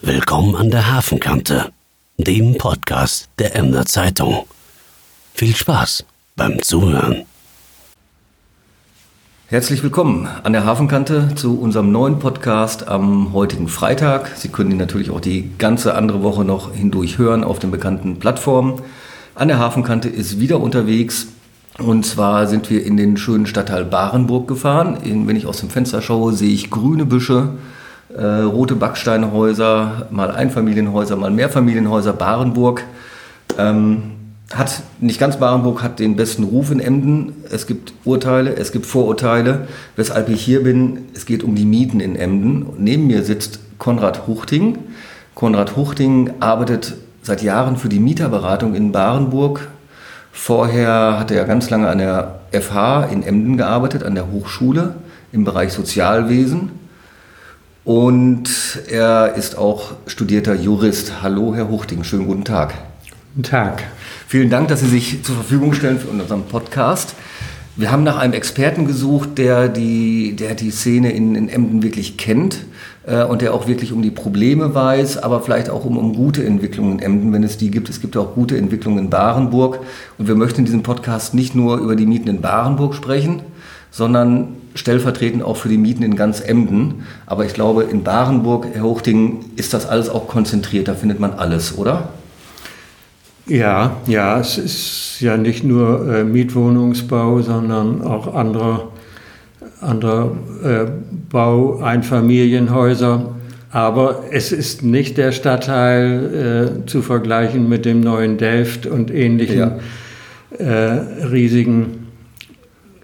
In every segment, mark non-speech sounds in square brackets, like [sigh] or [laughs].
Willkommen an der Hafenkante, dem Podcast der Emder Zeitung. Viel Spaß beim Zuhören. Herzlich willkommen an der Hafenkante zu unserem neuen Podcast am heutigen Freitag. Sie können ihn natürlich auch die ganze andere Woche noch hindurch hören auf den bekannten Plattformen. An der Hafenkante ist wieder unterwegs und zwar sind wir in den schönen Stadtteil Barenburg gefahren. wenn ich aus dem Fenster schaue, sehe ich grüne Büsche, äh, rote Backsteinhäuser, mal Einfamilienhäuser, mal Mehrfamilienhäuser, Barenburg. Ähm, hat nicht ganz Barenburg hat den besten Ruf in Emden. Es gibt Urteile, es gibt Vorurteile. Weshalb ich hier bin, es geht um die Mieten in Emden. Neben mir sitzt Konrad Huchting. Konrad Huchting arbeitet seit Jahren für die Mieterberatung in Barenburg. Vorher hat er ganz lange an der FH in Emden gearbeitet, an der Hochschule im Bereich Sozialwesen. Und er ist auch studierter Jurist. Hallo, Herr Huchting, schönen guten Tag. Guten Tag. Vielen Dank, dass Sie sich zur Verfügung stellen für unseren Podcast. Wir haben nach einem Experten gesucht, der die, der die Szene in, in Emden wirklich kennt äh, und der auch wirklich um die Probleme weiß, aber vielleicht auch um, um gute Entwicklungen in Emden, wenn es die gibt. Es gibt auch gute Entwicklungen in Barenburg. Und wir möchten in diesem Podcast nicht nur über die Mieten in Barenburg sprechen, sondern stellvertretend auch für die Mieten in ganz Emden. Aber ich glaube, in Barenburg, Herr Hochting, ist das alles auch konzentriert. Da findet man alles, oder? Ja, ja, es ist ja nicht nur äh, Mietwohnungsbau, sondern auch anderer andere, äh, Bau, Einfamilienhäuser. Aber es ist nicht der Stadtteil äh, zu vergleichen mit dem neuen Delft und ähnlichen ja. Äh, riesigen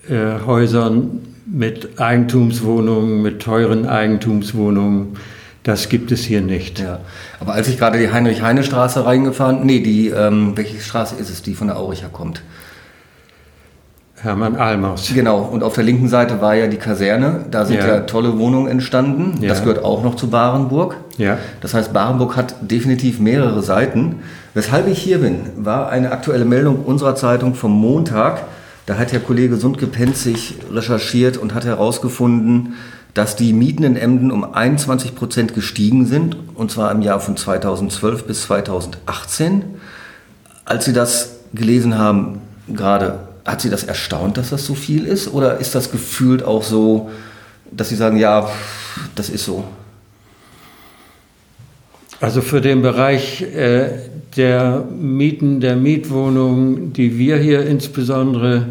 äh, Häusern mit Eigentumswohnungen, mit teuren Eigentumswohnungen. Das gibt es hier nicht. Ja. Aber als ich gerade die Heinrich-Heine-Straße reingefahren, nee, die, ähm, welche Straße ist es, die von der Auricher kommt? Hermann Almaus. Genau, und auf der linken Seite war ja die Kaserne. Da sind ja, ja tolle Wohnungen entstanden. Ja. Das gehört auch noch zu Barenburg. Ja. Das heißt, Barenburg hat definitiv mehrere Seiten. Weshalb ich hier bin, war eine aktuelle Meldung unserer Zeitung vom Montag. Da hat Herr Kollege Sundke-Penzig recherchiert und hat herausgefunden, dass die Mieten in Emden um 21 Prozent gestiegen sind, und zwar im Jahr von 2012 bis 2018. Als Sie das gelesen haben, gerade, hat Sie das erstaunt, dass das so viel ist? Oder ist das gefühlt auch so, dass Sie sagen, ja, das ist so? Also für den Bereich äh, der Mieten, der Mietwohnungen, die wir hier insbesondere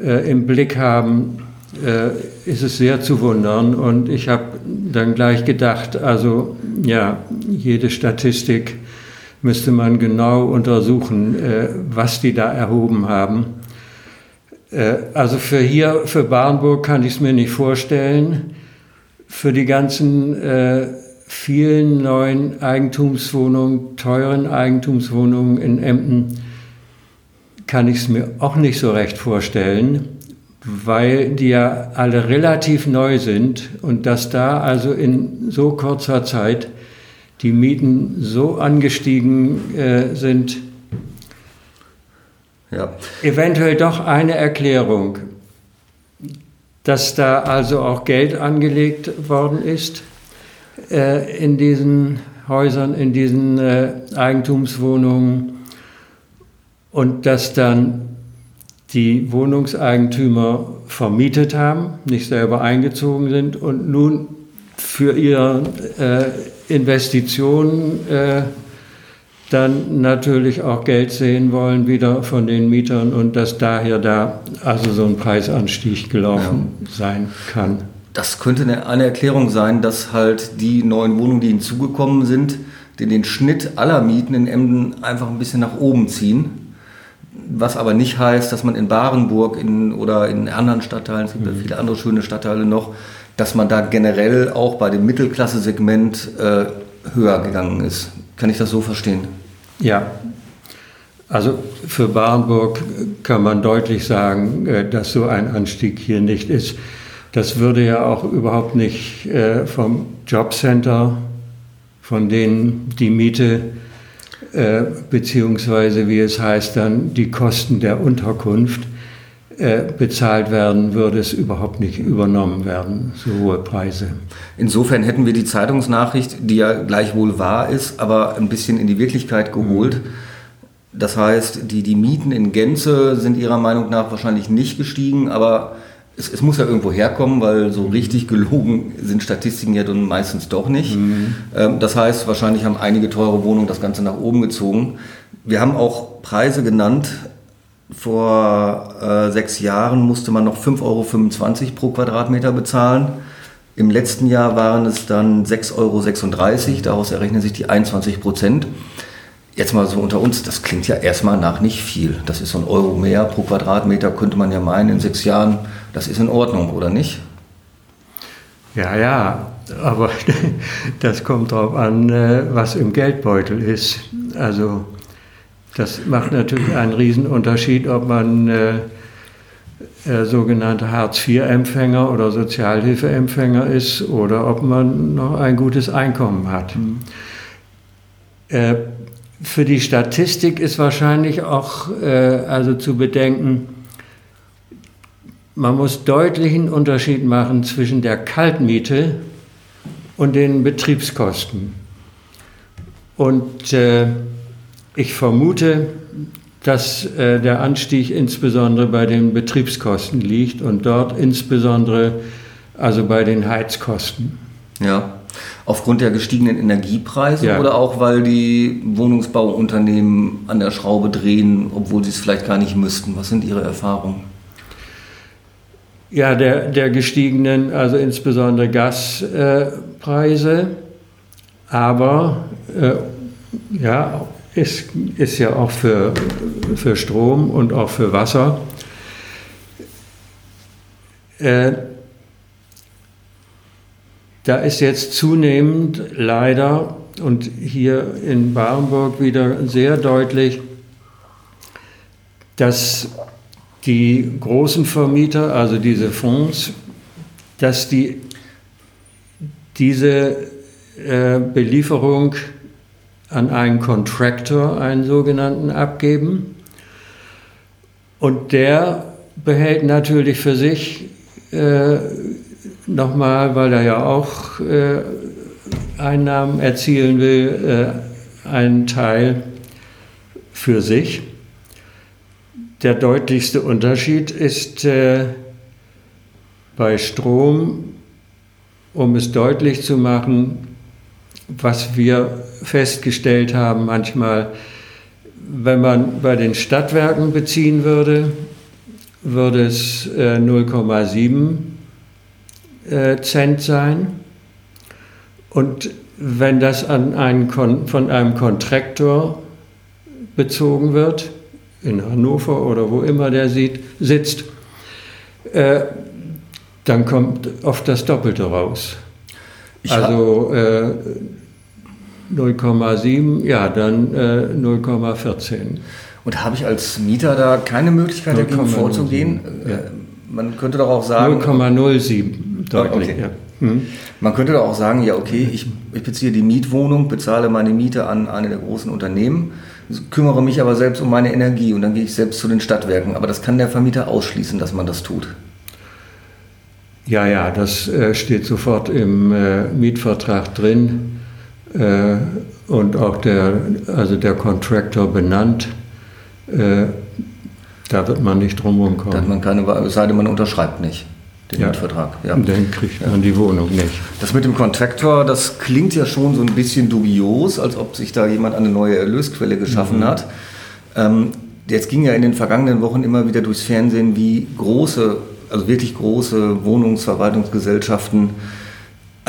äh, im Blick haben, äh, ist es sehr zu wundern. Und ich habe dann gleich gedacht, also ja, jede Statistik müsste man genau untersuchen, äh, was die da erhoben haben. Äh, also für hier, für Barnburg kann ich es mir nicht vorstellen. Für die ganzen äh, vielen neuen Eigentumswohnungen, teuren Eigentumswohnungen in Emden, kann ich es mir auch nicht so recht vorstellen, weil die ja alle relativ neu sind und dass da also in so kurzer Zeit die Mieten so angestiegen äh, sind. Ja. Eventuell doch eine Erklärung, dass da also auch Geld angelegt worden ist äh, in diesen Häusern, in diesen äh, Eigentumswohnungen und dass dann die Wohnungseigentümer vermietet haben, nicht selber eingezogen sind und nun für ihre äh, Investitionen äh, dann natürlich auch Geld sehen wollen wieder von den Mietern und dass daher da also so ein Preisanstieg gelaufen ja. sein kann. Das könnte eine, Erklärung sein, dass halt die neuen Wohnungen, die hinzugekommen sind, den, den Schnitt aller Mieten in Emden einfach ein bisschen nach oben ziehen. Was aber nicht heißt, dass man in Barenburg in, oder in anderen Stadtteilen, es gibt ja mhm. viele andere schöne Stadtteile noch, dass man da generell auch bei dem Mittelklasse-Segment äh, höher gegangen ist. Kann ich das so verstehen? Ja. Also für Barenburg kann man deutlich sagen, äh, dass so ein Anstieg hier nicht ist. Das würde ja auch überhaupt nicht äh, vom Jobcenter, von denen die Miete äh, beziehungsweise wie es heißt dann die Kosten der Unterkunft äh, bezahlt werden, würde es überhaupt nicht übernommen werden, so hohe Preise. Insofern hätten wir die Zeitungsnachricht, die ja gleichwohl wahr ist, aber ein bisschen in die Wirklichkeit geholt. Das heißt, die, die Mieten in Gänze sind Ihrer Meinung nach wahrscheinlich nicht gestiegen, aber es, es muss ja irgendwo herkommen, weil so richtig gelogen sind Statistiken ja dann meistens doch nicht. Mhm. Ähm, das heißt, wahrscheinlich haben einige teure Wohnungen das Ganze nach oben gezogen. Wir haben auch Preise genannt, vor äh, sechs Jahren musste man noch 5,25 Euro pro Quadratmeter bezahlen. Im letzten Jahr waren es dann 6,36 Euro, daraus errechnen sich die 21 Prozent. Jetzt mal so unter uns, das klingt ja erstmal nach nicht viel. Das ist so ein Euro mehr pro Quadratmeter, könnte man ja meinen, in sechs Jahren, das ist in Ordnung, oder nicht? Ja, ja, aber [laughs] das kommt darauf an, äh, was im Geldbeutel ist. Also das macht natürlich einen Riesenunterschied, ob man äh, äh, sogenannter Hartz-IV-Empfänger oder Sozialhilfeempfänger ist oder ob man noch ein gutes Einkommen hat. Mhm. Äh, für die Statistik ist wahrscheinlich auch äh, also zu bedenken, man muss deutlichen Unterschied machen zwischen der Kaltmiete und den Betriebskosten. Und äh, ich vermute, dass äh, der Anstieg insbesondere bei den Betriebskosten liegt und dort insbesondere also bei den Heizkosten. Ja, aufgrund der gestiegenen Energiepreise ja. oder auch weil die Wohnungsbauunternehmen an der Schraube drehen, obwohl sie es vielleicht gar nicht müssten. Was sind Ihre Erfahrungen? Ja, der, der gestiegenen, also insbesondere Gaspreise, äh, aber äh, ja, ist, ist ja auch für, für Strom und auch für Wasser. Äh, da ist jetzt zunehmend leider und hier in Barenburg wieder sehr deutlich, dass die großen Vermieter, also diese Fonds, dass die diese äh, Belieferung an einen Contractor, einen sogenannten, abgeben. Und der behält natürlich für sich äh, nochmal, weil er ja auch äh, Einnahmen erzielen will, äh, einen Teil für sich. Der deutlichste Unterschied ist äh, bei Strom, um es deutlich zu machen, was wir festgestellt haben manchmal, wenn man bei den Stadtwerken beziehen würde, würde es äh, 0,7 äh, Cent sein. Und wenn das an einen von einem Kontraktor bezogen wird, in Hannover oder wo immer der sieht, sitzt, äh, dann kommt oft das Doppelte raus. Ich also äh, 0,7, ja, dann äh, 0,14. Und habe ich als Mieter da keine Möglichkeit, dagegen vorzugehen? Ja. Äh, man könnte doch auch sagen. 0,07 deutlich. Okay. Ja. Hm. Man könnte doch auch sagen, ja, okay, ich, ich beziehe die Mietwohnung, bezahle meine Miete an eine der großen Unternehmen, kümmere mich aber selbst um meine Energie und dann gehe ich selbst zu den Stadtwerken. Aber das kann der Vermieter ausschließen, dass man das tut. Ja, ja, das äh, steht sofort im äh, Mietvertrag drin äh, und auch der, also der Contractor benannt. Da wird man nicht drumherum kommen. Da hat man keine, es sei denn, man unterschreibt nicht den ja. Mietvertrag. Ja. Dann kriegt man ja. die Wohnung nicht. Das mit dem Contractor, das klingt ja schon so ein bisschen dubios, als ob sich da jemand eine neue Erlösquelle geschaffen mhm. hat. Ähm, jetzt ging ja in den vergangenen Wochen immer wieder durchs Fernsehen, wie große, also wirklich große Wohnungsverwaltungsgesellschaften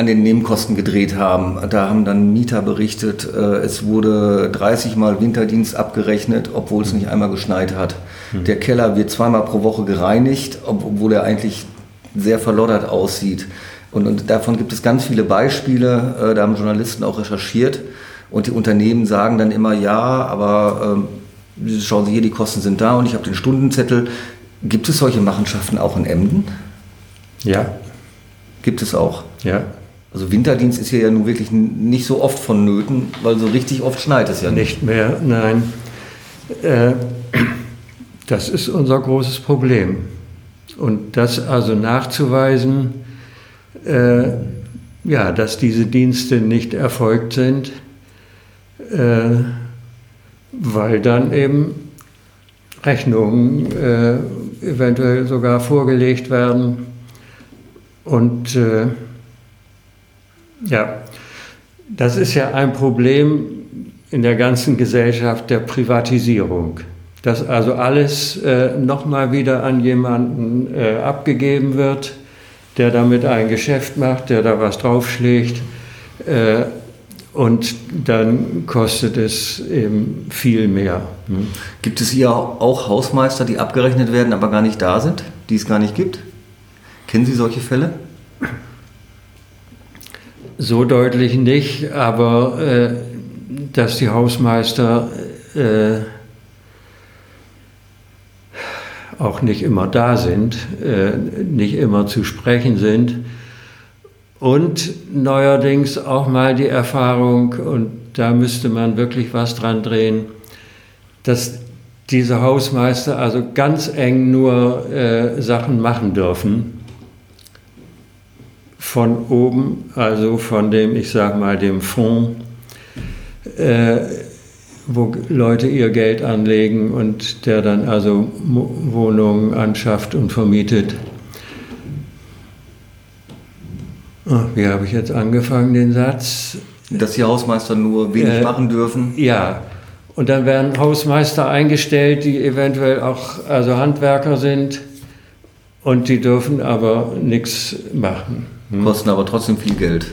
an den Nebenkosten gedreht haben. Da haben dann Mieter berichtet, äh, es wurde 30 Mal Winterdienst abgerechnet, obwohl es nicht einmal geschneit hat. Mhm. Der Keller wird zweimal pro Woche gereinigt, obwohl er eigentlich sehr verloddert aussieht. Und, und davon gibt es ganz viele Beispiele, äh, da haben Journalisten auch recherchiert. Und die Unternehmen sagen dann immer, ja, aber ähm, schauen Sie hier, die Kosten sind da und ich habe den Stundenzettel. Gibt es solche Machenschaften auch in Emden? Ja. Gibt es auch? Ja. Also Winterdienst ist hier ja nun wirklich nicht so oft vonnöten, weil so richtig oft schneit es ja nicht. Nicht mehr, nein. Äh, das ist unser großes Problem. Und das also nachzuweisen, äh, ja, dass diese Dienste nicht erfolgt sind, äh, weil dann eben Rechnungen äh, eventuell sogar vorgelegt werden. Und äh, ja, das ist ja ein Problem in der ganzen Gesellschaft der Privatisierung. Dass also alles äh, nochmal wieder an jemanden äh, abgegeben wird, der damit ein Geschäft macht, der da was draufschlägt. Äh, und dann kostet es eben viel mehr. Hm. Gibt es hier auch Hausmeister, die abgerechnet werden, aber gar nicht da sind, die es gar nicht gibt? Kennen Sie solche Fälle? So deutlich nicht, aber äh, dass die Hausmeister äh, auch nicht immer da sind, äh, nicht immer zu sprechen sind, und neuerdings auch mal die Erfahrung, und da müsste man wirklich was dran drehen, dass diese Hausmeister also ganz eng nur äh, Sachen machen dürfen. Von oben, also von dem, ich sag mal, dem Fonds, äh, wo Leute ihr Geld anlegen und der dann also Wohnungen anschafft und vermietet. Ach, wie habe ich jetzt angefangen, den Satz? Dass die Hausmeister nur wenig äh, machen dürfen? Ja. Und dann werden Hausmeister eingestellt, die eventuell auch also Handwerker sind und die dürfen aber nichts machen. Hm? Kosten aber trotzdem viel Geld.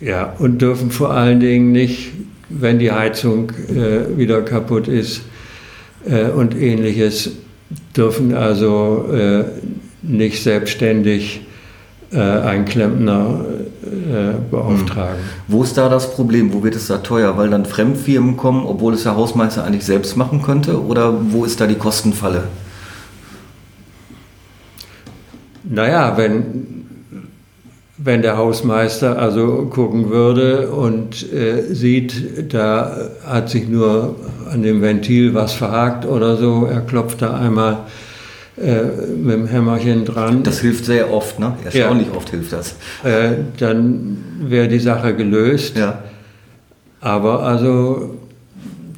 Ja, und dürfen vor allen Dingen nicht, wenn die Heizung äh, wieder kaputt ist äh, und ähnliches, dürfen also äh, nicht selbstständig äh, einen Klempner äh, beauftragen. Hm. Wo ist da das Problem? Wo wird es da teuer? Weil dann Fremdfirmen kommen, obwohl es der Hausmeister eigentlich selbst machen könnte? Oder wo ist da die Kostenfalle? Naja, wenn, wenn der Hausmeister also gucken würde und äh, sieht, da hat sich nur an dem Ventil was verhakt oder so, er klopft da einmal äh, mit dem Hämmerchen dran. Das hilft sehr oft, ne? Erstaunlich ja. oft hilft das. Äh, dann wäre die Sache gelöst. Ja. Aber also,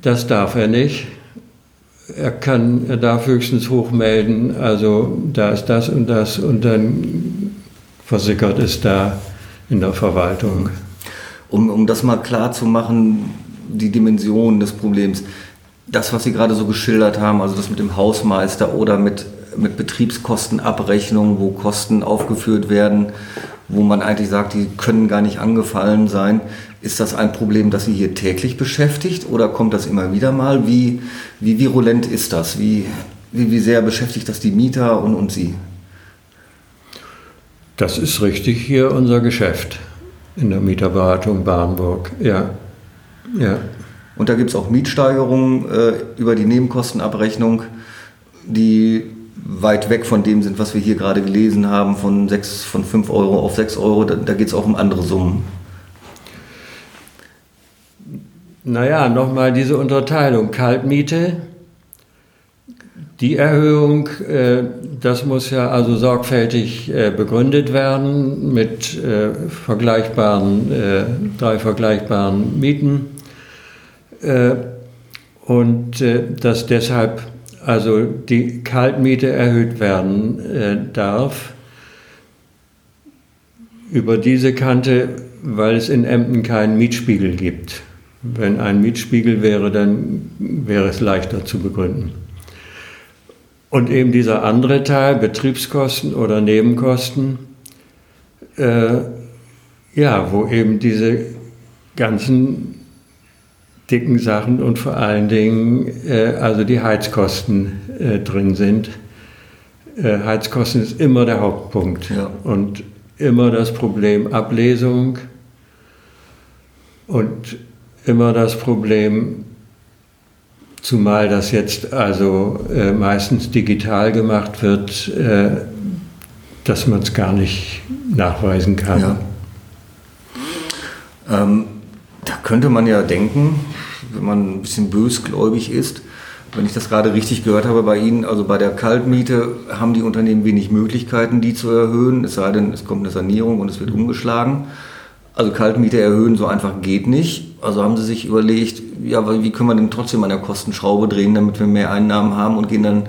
das darf er nicht. Er kann, er darf höchstens hochmelden, also da ist das und das und dann versickert es da in der Verwaltung. Um, um das mal klar zu machen, die Dimension des Problems. Das, was Sie gerade so geschildert haben, also das mit dem Hausmeister oder mit mit Betriebskostenabrechnung, wo Kosten aufgeführt werden, wo man eigentlich sagt, die können gar nicht angefallen sein. Ist das ein Problem, das Sie hier täglich beschäftigt oder kommt das immer wieder mal? Wie, wie virulent ist das? Wie, wie, wie sehr beschäftigt das die Mieter und, und Sie? Das ist richtig hier unser Geschäft in der Mieterberatung Barenburg. Ja. ja. Und da gibt es auch Mietsteigerungen äh, über die Nebenkostenabrechnung, die weit weg von dem sind, was wir hier gerade gelesen haben, von, 6, von 5 Euro auf 6 Euro. Da, da geht es auch um andere Summen. Naja, nochmal diese Unterteilung. Kaltmiete, die Erhöhung, äh, das muss ja also sorgfältig äh, begründet werden mit äh, vergleichbaren, drei vergleichbaren Mieten. Und dass deshalb also die Kaltmiete erhöht werden darf, über diese Kante, weil es in Emden keinen Mietspiegel gibt. Wenn ein Mietspiegel wäre, dann wäre es leichter zu begründen. Und eben dieser andere Teil, Betriebskosten oder Nebenkosten, äh, ja, wo eben diese ganzen dicken Sachen und vor allen Dingen äh, also die Heizkosten äh, drin sind. Äh, Heizkosten ist immer der Hauptpunkt ja. und immer das Problem Ablesung und immer das Problem, zumal das jetzt also äh, meistens digital gemacht wird, äh, dass man es gar nicht nachweisen kann. Ja. Ähm, da könnte man ja denken, wenn man ein bisschen bösgläubig ist, Wenn ich das gerade richtig gehört habe bei Ihnen, also bei der Kaltmiete haben die Unternehmen wenig Möglichkeiten, die zu erhöhen, es sei denn, es kommt eine Sanierung und es wird umgeschlagen. Also Kaltmiete erhöhen so einfach geht nicht. Also haben Sie sich überlegt, ja, wie können wir denn trotzdem an der Kostenschraube drehen, damit wir mehr Einnahmen haben und gehen dann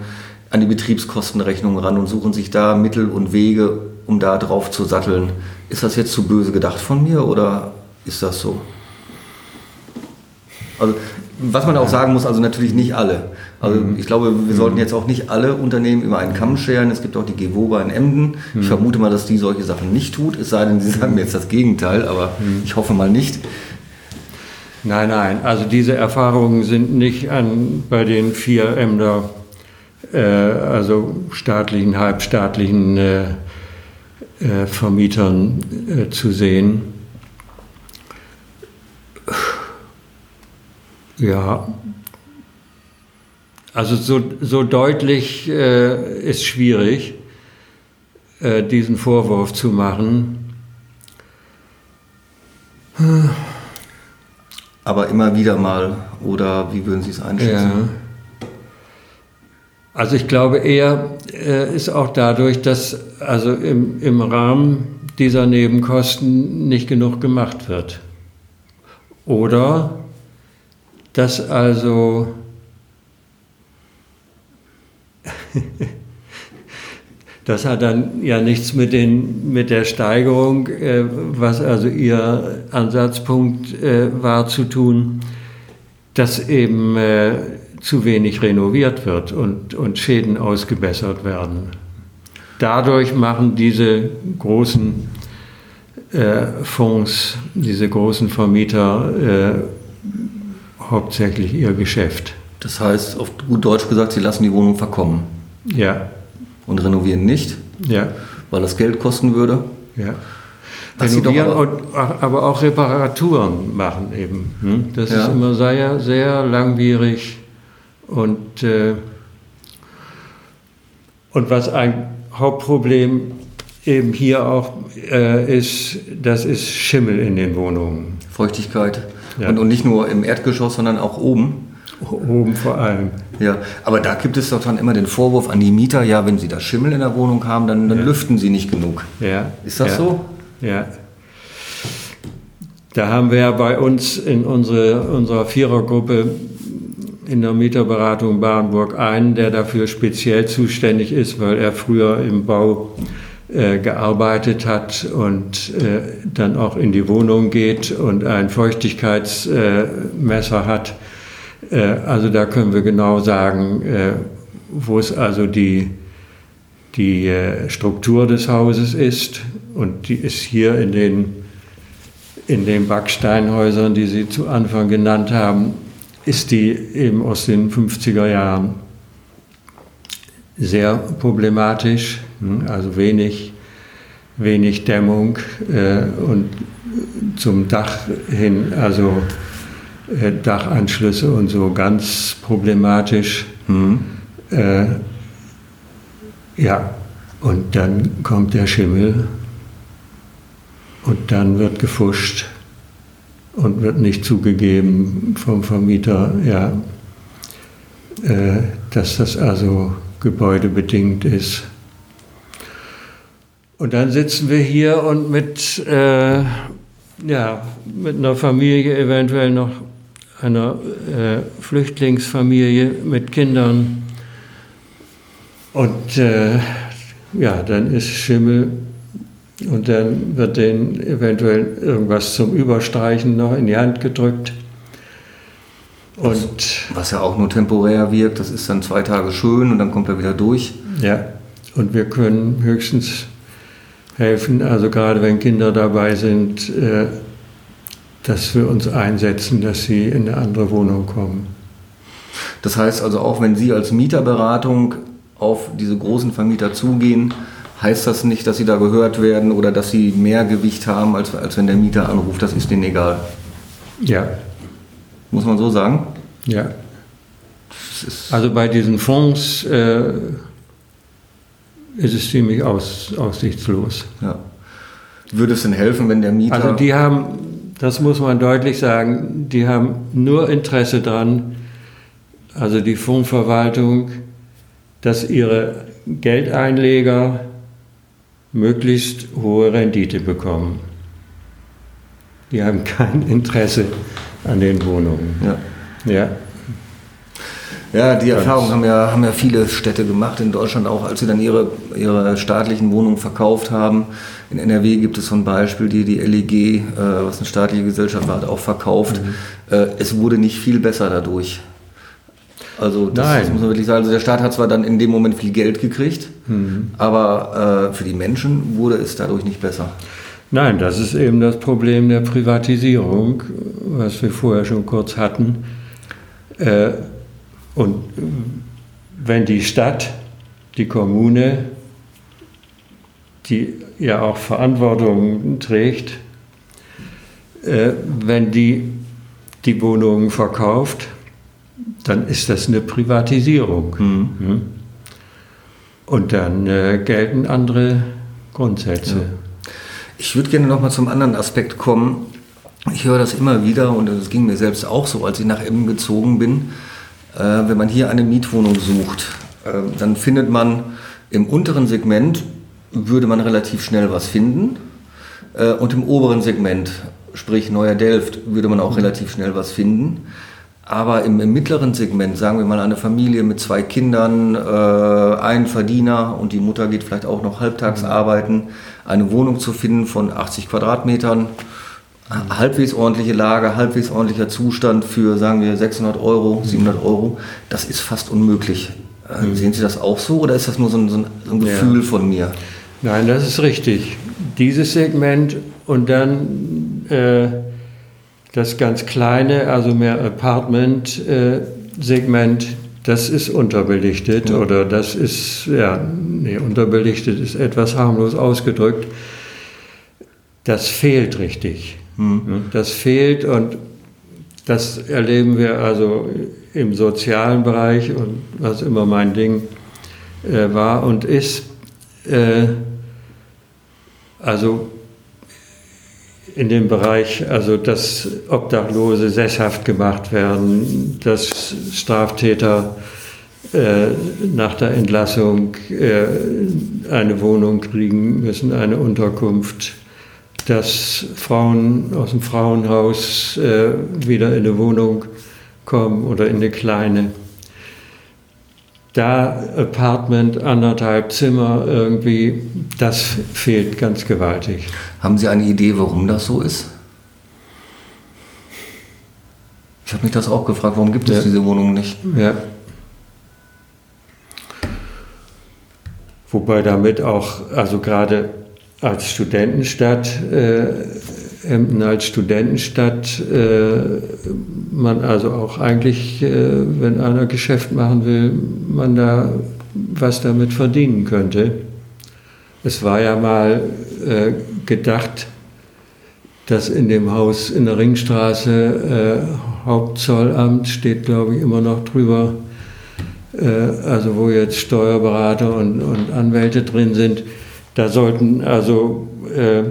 an die Betriebskostenrechnung ran und suchen sich da Mittel und Wege, um da drauf zu satteln. Ist das jetzt zu böse gedacht von mir oder ist das so? Also was man auch sagen muss, also natürlich nicht alle. Also mhm. ich glaube, wir sollten mhm. jetzt auch nicht alle Unternehmen über einen Kamm scheren. Es gibt auch die Gewoba in Emden. Ich mhm. vermute mal, dass die solche Sachen nicht tut, es sei denn, sie sagen mir jetzt das Gegenteil, aber ich hoffe mal nicht. Nein, nein, also diese Erfahrungen sind nicht an, bei den vier Emder, äh, also staatlichen, halbstaatlichen äh, äh, Vermietern äh, zu sehen. Ja, also so, so deutlich äh, ist schwierig, äh, diesen Vorwurf zu machen. Aber immer wieder mal, oder wie würden Sie es einschätzen? Ja. Also ich glaube eher äh, ist auch dadurch, dass also im, im Rahmen dieser Nebenkosten nicht genug gemacht wird. Oder dass also [laughs] das hat dann ja nichts mit, den, mit der Steigerung, äh, was also Ihr Ansatzpunkt äh, war, zu tun, dass eben äh, zu wenig renoviert wird und, und Schäden ausgebessert werden. Dadurch machen diese großen äh, Fonds, diese großen Vermieter äh, hauptsächlich ihr Geschäft. Das heißt, auf gut Deutsch gesagt, sie lassen die Wohnung verkommen. Ja. Und renovieren nicht. Ja. Weil das Geld kosten würde. Ja. Renovieren, aber, aber, auch Reparaturen machen eben. Hm? Das ja. ist immer sehr, sehr langwierig und, äh, und was ein Hauptproblem eben hier auch äh, ist, das ist Schimmel in den Wohnungen. Feuchtigkeit. Ja. Und, und nicht nur im Erdgeschoss, sondern auch oben. Oben vor allem. Ja, aber da gibt es doch dann immer den Vorwurf an die Mieter, ja, wenn sie da Schimmel in der Wohnung haben, dann, dann ja. lüften sie nicht genug. Ja. Ist das ja. so? Ja. Da haben wir ja bei uns in unsere, unserer Vierergruppe in der Mieterberatung Barenburg einen, der dafür speziell zuständig ist, weil er früher im Bau äh, gearbeitet hat und äh, dann auch in die Wohnung geht und ein Feuchtigkeitsmesser hat. Äh, also da können wir genau sagen, äh, wo es also die, die äh, Struktur des Hauses ist. Und die ist hier in den, in den Backsteinhäusern, die Sie zu Anfang genannt haben, ist die eben aus den 50er Jahren sehr problematisch, also wenig, wenig Dämmung äh, und zum Dach hin, also äh, Dachanschlüsse und so ganz problematisch. Mhm. Äh, ja, und dann kommt der Schimmel und dann wird gefuscht und wird nicht zugegeben vom Vermieter, ja, äh, dass das also gebäudebedingt ist. Und dann sitzen wir hier und mit, äh, ja, mit einer Familie, eventuell noch einer äh, Flüchtlingsfamilie mit Kindern. Und äh, ja, dann ist Schimmel und dann wird denen eventuell irgendwas zum Überstreichen noch in die Hand gedrückt. Und was, was ja auch nur temporär wirkt, das ist dann zwei Tage schön und dann kommt er wieder durch. Ja, und wir können höchstens helfen, also gerade wenn Kinder dabei sind, äh, dass wir uns einsetzen, dass sie in eine andere Wohnung kommen. Das heißt also auch, wenn Sie als Mieterberatung auf diese großen Vermieter zugehen, heißt das nicht, dass sie da gehört werden oder dass sie mehr Gewicht haben, als, als wenn der Mieter anruft. Das ist denen egal. Ja. Muss man so sagen? Ja. Also bei diesen Fonds äh, ist es ziemlich aus, aussichtslos. Ja. Würde es denn helfen, wenn der Mieter. Also die haben, das muss man deutlich sagen, die haben nur Interesse daran, also die Fondsverwaltung, dass ihre Geldeinleger möglichst hohe Rendite bekommen. Die haben kein Interesse an den Wohnungen. Ja. Ja. Ja, die Erfahrung haben ja, haben ja viele Städte gemacht, in Deutschland auch, als sie dann ihre, ihre staatlichen Wohnungen verkauft haben. In NRW gibt es so ein Beispiel, die die LEG, äh, was eine staatliche Gesellschaft war, hat auch verkauft. Mhm. Äh, es wurde nicht viel besser dadurch. Also das, das muss man wirklich sagen. Also der Staat hat zwar dann in dem Moment viel Geld gekriegt, Mhm. aber äh, für die Menschen wurde es dadurch nicht besser. Nein, das ist eben das Problem der Privatisierung, was wir vorher schon kurz hatten. Äh, Und wenn die Stadt, die Kommune, die ja auch Verantwortung trägt, äh, wenn die die Wohnungen verkauft, dann ist das eine Privatisierung. Hm? Und dann äh, gelten andere Grundsätze. Ich würde gerne noch mal zum anderen Aspekt kommen. Ich höre das immer wieder und das ging mir selbst auch so, als ich nach Emmen gezogen bin. Äh, wenn man hier eine Mietwohnung sucht, äh, dann findet man im unteren Segment würde man relativ schnell was finden. Äh, und im oberen Segment, sprich Neuer Delft, würde man auch relativ schnell was finden. Aber im, im mittleren Segment, sagen wir mal eine Familie mit zwei Kindern, äh, ein Verdiener und die Mutter geht vielleicht auch noch halbtags arbeiten, eine Wohnung zu finden von 80 Quadratmetern, halbwegs ordentliche Lage, halbwegs ordentlicher Zustand für, sagen wir, 600 Euro, 700 Euro, das ist fast unmöglich. Äh, Sehen Sie das auch so oder ist das nur so ein, so ein, ein Ja. Gefühl von mir? Nein, das ist richtig. Dieses Segment und dann äh, das ganz kleine, also mehr Apartment-Segment, das ist unterbelichtet oder das ist, ja, nee, unterbelichtet ist etwas harmlos ausgedrückt. Das fehlt richtig. Das fehlt und das erleben wir also im sozialen Bereich und was immer mein Ding äh, war und ist. Äh, also in dem Bereich, also dass Obdachlose sesshaft gemacht werden, dass Straftäter äh, nach der Entlassung äh, eine Wohnung kriegen müssen, eine Unterkunft, dass Frauen aus dem Frauenhaus äh, wieder in eine Wohnung kommen oder in eine kleine. Da Apartment, anderthalb Zimmer irgendwie, das fehlt ganz gewaltig. Haben Sie eine Idee, warum das so ist? Ich habe mich das auch gefragt, warum gibt es Ja. diese Wohnungen nicht? Ja. Wobei damit auch, also gerade als Studentenstadt, äh, Emden als Studentenstadt, äh, man also auch eigentlich, äh, wenn einer Geschäft machen will, man da was damit verdienen könnte. Es war ja mal äh, gedacht, dass in dem Haus in der Ringstraße äh, Hauptzollamt steht, glaube ich, immer noch drüber, äh, also wo jetzt Steuerberater und, und Anwälte drin sind. Da sollten also äh,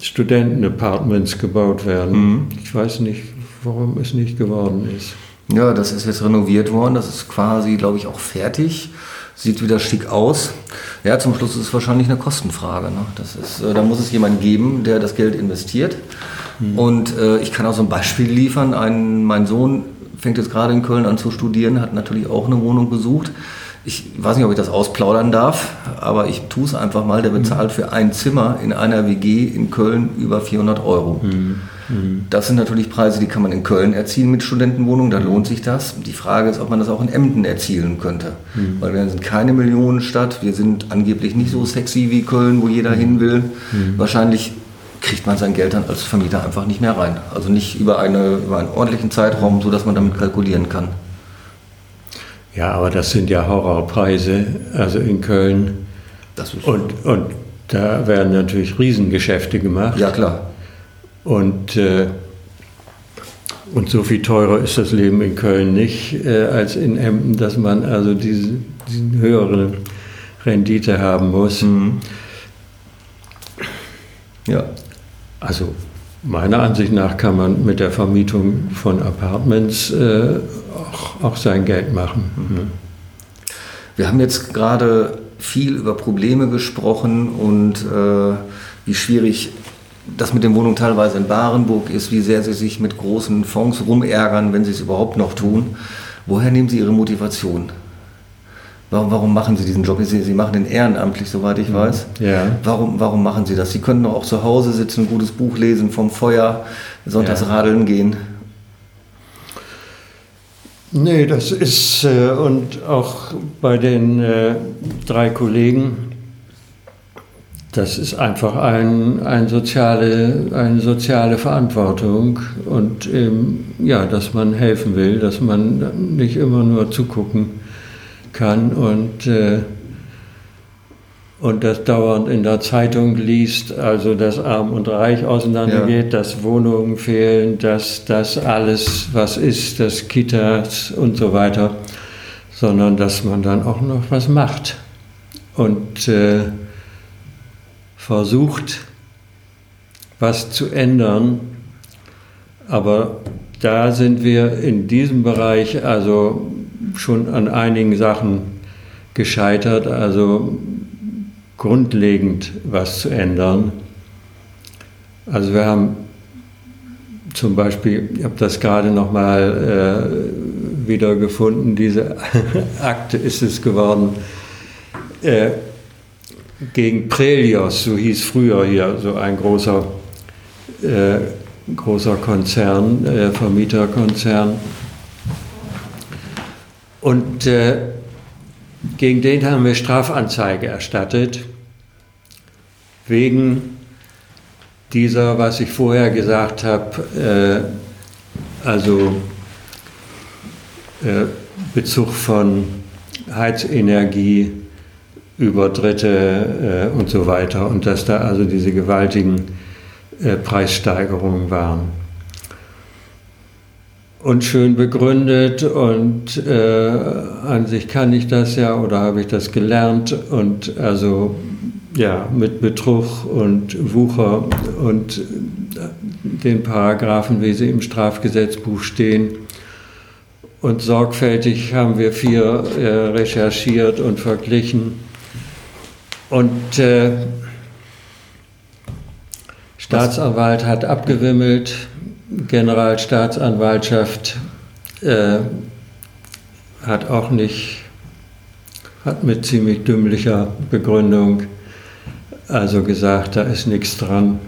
Studentenapartments gebaut werden. Ich weiß nicht, warum es nicht geworden ist. Ja, das ist jetzt renoviert worden. Das ist quasi, glaube ich, auch fertig. Sieht wieder schick aus. Ja, zum Schluss ist es wahrscheinlich eine Kostenfrage. Ne? Das ist, äh, da muss es jemanden geben, der das Geld investiert. Und äh, ich kann auch so ein Beispiel liefern. Ein, mein Sohn fängt jetzt gerade in Köln an zu studieren, hat natürlich auch eine Wohnung besucht. Ich weiß nicht, ob ich das ausplaudern darf, aber ich tue es einfach mal. Der bezahlt für ein Zimmer in einer WG in Köln über 400 Euro. Das sind natürlich Preise, die kann man in Köln erzielen mit Studentenwohnungen, da lohnt sich das. Die Frage ist, ob man das auch in Emden erzielen könnte. Weil wir sind keine Millionenstadt, wir sind angeblich nicht so sexy wie Köln, wo jeder hin will. Wahrscheinlich kriegt man sein Geld dann als Vermieter einfach nicht mehr rein. Also nicht über, eine, über einen ordentlichen Zeitraum, sodass man damit kalkulieren kann. Ja, aber das sind ja Horrorpreise, also in Köln. Das ist, Und, und da werden natürlich Riesengeschäfte gemacht. ja, klar. Und, äh, und so viel teurer ist das Leben in Köln nicht äh, als in Emden, dass man also diese, diese höhere Rendite haben muss. Ja. Also Meiner Ansicht nach kann man mit der Vermietung von Apartments äh, auch, auch, sein Geld machen. Mhm. Wir haben jetzt gerade viel über Probleme gesprochen und äh, wie schwierig das mit den Wohnungen teilweise in Barenburg ist, wie sehr Sie sich mit großen Fonds rumärgern, wenn Sie es überhaupt noch tun. Woher nehmen Sie Ihre Motivation? Warum, warum machen Sie diesen Job? Sie, Sie machen den ehrenamtlich, soweit ich mhm. weiß. Ja. Warum, warum machen Sie das? Sie könnten doch auch zu Hause sitzen, ein gutes Buch lesen, vom Feuer, sonntags ja. radeln gehen. Nee, das ist, äh, und auch bei den äh, drei Kollegen, das ist einfach ein, ein soziale, eine soziale Verantwortung und ähm, ja, dass man helfen will, dass man nicht immer nur zugucken kann und, äh, und das dauernd in der Zeitung liest, also dass Arm und Reich auseinandergeht, ja. dass Wohnungen fehlen, dass das alles, was ist, dass Kitas und so weiter, sondern dass man dann auch noch was macht und äh, versucht, was zu ändern, aber da sind wir in diesem Bereich also schon an einigen Sachen gescheitert, also grundlegend was zu ändern. Also wir haben zum Beispiel, ich habe das gerade nochmal äh, wieder gefunden, diese [laughs] Akte ist es geworden, äh, gegen Prelios, so hieß früher hier so ein großer, äh, großer Konzern, äh, Vermieterkonzern, und äh, gegen den haben wir Strafanzeige erstattet, wegen dieser, was ich vorher gesagt habe, äh, also äh, Bezug von Heizenergie über Dritte äh, und so weiter. Und dass da also diese gewaltigen äh, Preissteigerungen waren und schön begründet und äh, an sich kann ich das ja oder habe ich das gelernt und also ja mit Betrug und Wucher und den Paragraphen, wie sie im Strafgesetzbuch stehen. Und sorgfältig haben wir vier äh, recherchiert und verglichen. Und äh, Staatsanwalt hat abgewimmelt, Generalstaatsanwaltschaft äh, hat auch nicht, hat mit ziemlich dümmlicher Begründung also gesagt, da ist nichts dran.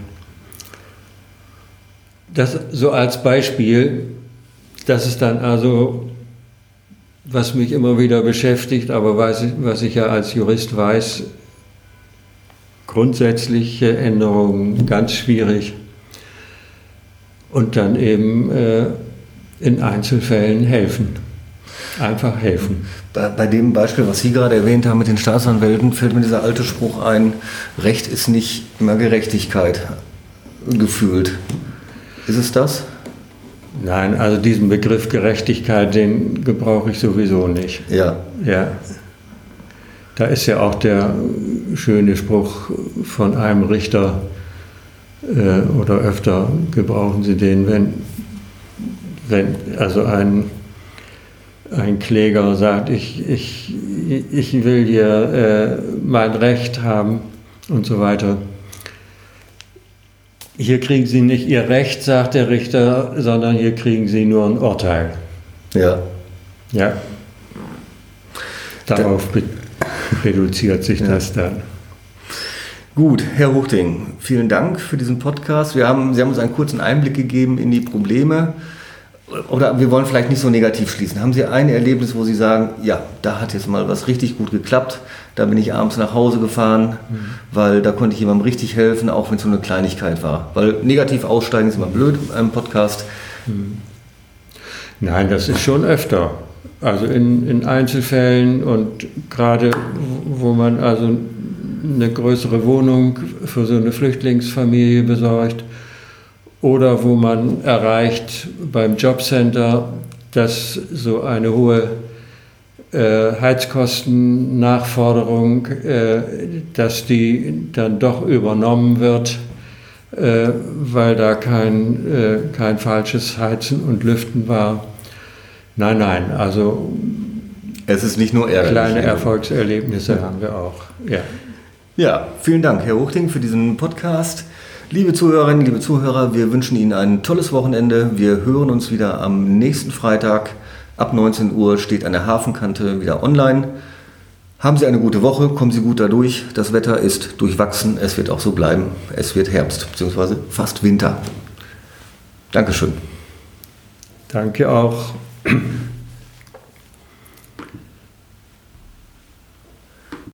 Das so als Beispiel, das ist dann also, was mich immer wieder beschäftigt, aber was, was ich ja als Jurist weiß, grundsätzliche Änderungen ganz schwierig und dann eben äh, in Einzelfällen helfen. Einfach helfen. Bei, bei, dem Beispiel, was Sie gerade erwähnt haben mit den Staatsanwälten, fällt mir dieser alte Spruch ein, Recht ist nicht immer Gerechtigkeit gefühlt. Ist es das? Nein, also diesen Begriff Gerechtigkeit, den gebrauche ich sowieso nicht. Ja. Ja. Da ist ja auch der schöne Spruch von einem Richter, äh, oder öfter gebrauchen sie den, wenn, wenn also ein, ein Kläger sagt, ich, ich, ich will hier äh, mein Recht haben und so weiter. Hier kriegen Sie nicht Ihr Recht, sagt der Richter, sondern hier kriegen Sie nur ein Urteil. Ja. Ja. Darauf reduziert sich ja. das dann. Gut, Herr Huchting, vielen Dank für diesen Podcast. Wir haben, Sie haben uns einen kurzen Einblick gegeben in die Probleme. Oder wir wollen vielleicht nicht so negativ schließen. Haben Sie ein Erlebnis, wo Sie sagen, ja, da hat jetzt mal was richtig gut geklappt. Da bin ich abends nach Hause gefahren, mhm. weil da konnte ich jemandem richtig helfen, auch wenn es so eine Kleinigkeit war. Weil negativ aussteigen ist immer blöd in einem Podcast. Mhm. Nein, das ist schon öfter. Also in, in Einzelfällen und gerade wo man also eine größere Wohnung für so eine Flüchtlingsfamilie besorgt oder wo man erreicht beim Jobcenter, dass so eine hohe äh, Heizkostennachforderung, äh, dass die dann doch übernommen wird, äh, weil da kein, äh, kein falsches Heizen und Lüften war. Nein, nein, also es ist nicht nur ärgerlich. Kleine Erfolgserlebnisse ja. haben wir auch. Ja. Ja, vielen Dank, Herr Hochting, für diesen Podcast. Liebe Zuhörerinnen, liebe Zuhörer, wir wünschen Ihnen ein tolles Wochenende. Wir hören uns wieder am nächsten Freitag. Ab 19 Uhr steht an der Hafenkante wieder online. Haben Sie eine gute Woche, kommen Sie gut dadurch. Das Wetter ist durchwachsen, es wird auch so bleiben. Es wird Herbst bzw. fast Winter. Dankeschön. Danke auch.